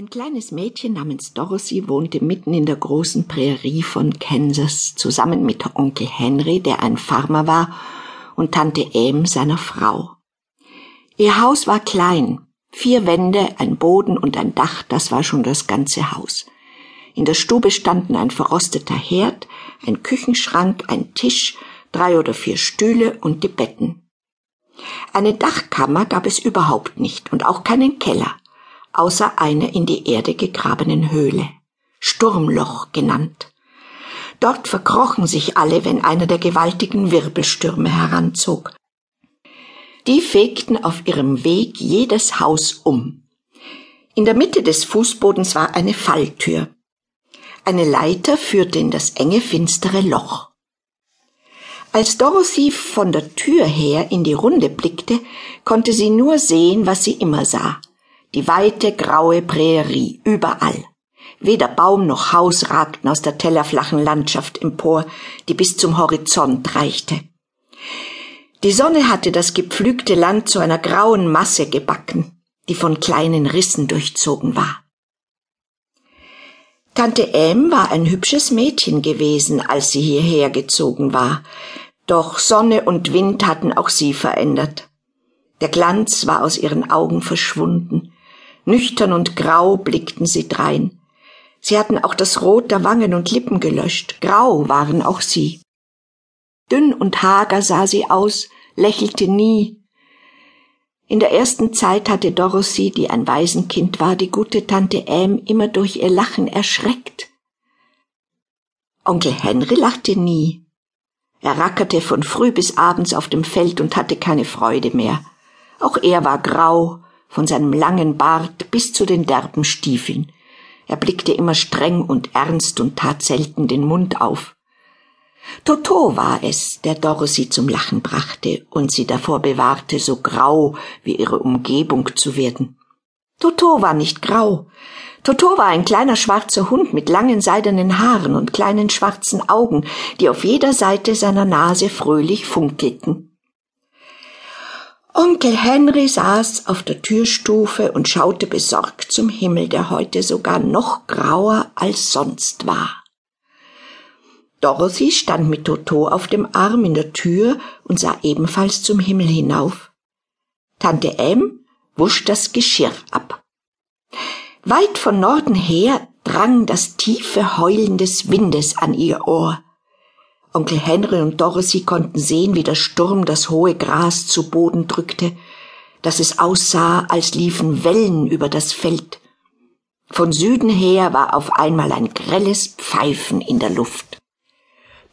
Ein kleines Mädchen namens Dorothy wohnte mitten in der großen Prärie von Kansas zusammen mit Onkel Henry, der ein Farmer war, und Tante Em, seiner Frau. Ihr Haus war klein, vier Wände, ein Boden und ein Dach, das war schon das ganze Haus. In der Stube standen ein verrosteter Herd, ein Küchenschrank, ein Tisch, drei oder vier Stühle und die Betten. Eine Dachkammer gab es überhaupt nicht und auch keinen Keller außer einer in die Erde gegrabenen Höhle, Sturmloch genannt. Dort verkrochen sich alle, wenn einer der gewaltigen Wirbelstürme heranzog. Die fegten auf ihrem Weg jedes Haus um. In der Mitte des Fußbodens war eine Falltür. Eine Leiter führte in das enge, finstere Loch. Als Dorothy von der Tür her in die Runde blickte, konnte sie nur sehen, was sie immer sah die weite graue Prärie überall. Weder Baum noch Haus ragten aus der tellerflachen Landschaft empor, die bis zum Horizont reichte. Die Sonne hatte das gepflügte Land zu einer grauen Masse gebacken, die von kleinen Rissen durchzogen war. Tante Em war ein hübsches Mädchen gewesen, als sie hierher gezogen war, doch Sonne und Wind hatten auch sie verändert. Der Glanz war aus ihren Augen verschwunden, Nüchtern und grau blickten sie drein. Sie hatten auch das Rot der Wangen und Lippen gelöscht. Grau waren auch sie. Dünn und hager sah sie aus, lächelte nie. In der ersten Zeit hatte Dorothy, die ein Waisenkind war, die gute Tante Am immer durch ihr Lachen erschreckt. Onkel Henry lachte nie. Er rackerte von früh bis abends auf dem Feld und hatte keine Freude mehr. Auch er war grau, von seinem langen Bart bis zu den derben Stiefeln. Er blickte immer streng und ernst und tat selten den Mund auf. Toto war es, der Dorothy zum Lachen brachte und sie davor bewahrte, so grau wie ihre Umgebung zu werden. Toto war nicht grau. Toto war ein kleiner schwarzer Hund mit langen seidenen Haaren und kleinen schwarzen Augen, die auf jeder Seite seiner Nase fröhlich funkelten. Onkel Henry saß auf der Türstufe und schaute besorgt zum Himmel, der heute sogar noch grauer als sonst war. Dorothy stand mit Toto auf dem Arm in der Tür und sah ebenfalls zum Himmel hinauf. Tante M wusch das Geschirr ab. Weit von Norden her drang das tiefe Heulen des Windes an ihr Ohr. Onkel Henry und Dorothy konnten sehen, wie der Sturm das hohe Gras zu Boden drückte, dass es aussah, als liefen Wellen über das Feld. Von Süden her war auf einmal ein grelles Pfeifen in der Luft.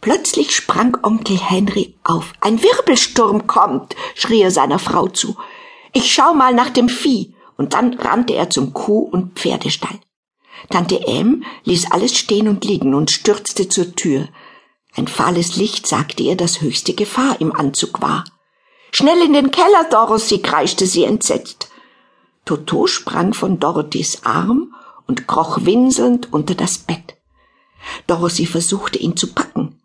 Plötzlich sprang Onkel Henry auf. Ein Wirbelsturm kommt, schrie er seiner Frau zu. Ich schau mal nach dem Vieh. Und dann rannte er zum Kuh- und Pferdestall. Tante M ließ alles stehen und liegen und stürzte zur Tür. Ein fahles Licht sagte ihr, dass höchste Gefahr im Anzug war. Schnell in den Keller, Dorothy, kreischte sie entsetzt. Toto sprang von Dorothys Arm und kroch winselnd unter das Bett. Dorothy versuchte ihn zu packen.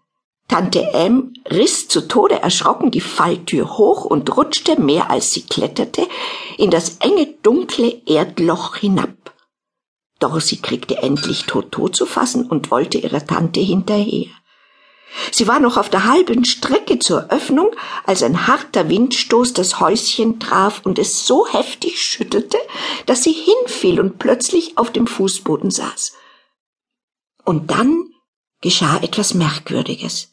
Tante M riss zu Tode erschrocken die Falltür hoch und rutschte mehr als sie kletterte in das enge dunkle Erdloch hinab. Dorothy kriegte endlich Toto zu fassen und wollte ihrer Tante hinterher. Sie war noch auf der halben Strecke zur Öffnung, als ein harter Windstoß das Häuschen traf und es so heftig schüttelte, dass sie hinfiel und plötzlich auf dem Fußboden saß. Und dann geschah etwas Merkwürdiges.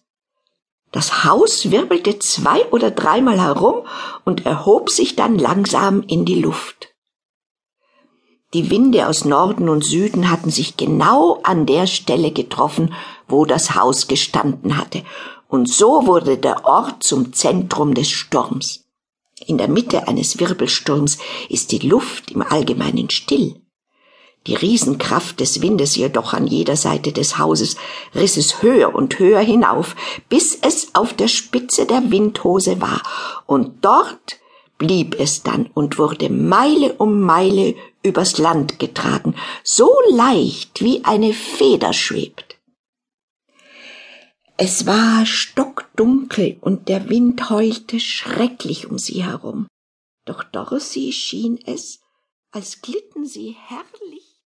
Das Haus wirbelte zwei oder dreimal herum und erhob sich dann langsam in die Luft. Die Winde aus Norden und Süden hatten sich genau an der Stelle getroffen, wo das Haus gestanden hatte, und so wurde der Ort zum Zentrum des Sturms. In der Mitte eines Wirbelsturms ist die Luft im Allgemeinen still. Die Riesenkraft des Windes jedoch an jeder Seite des Hauses riss es höher und höher hinauf, bis es auf der Spitze der Windhose war, und dort blieb es dann und wurde Meile um Meile übers Land getragen, so leicht wie eine Feder schwebt. Es war stockdunkel und der Wind heulte schrecklich um sie herum. Doch Dorothy schien es, als glitten sie herrlich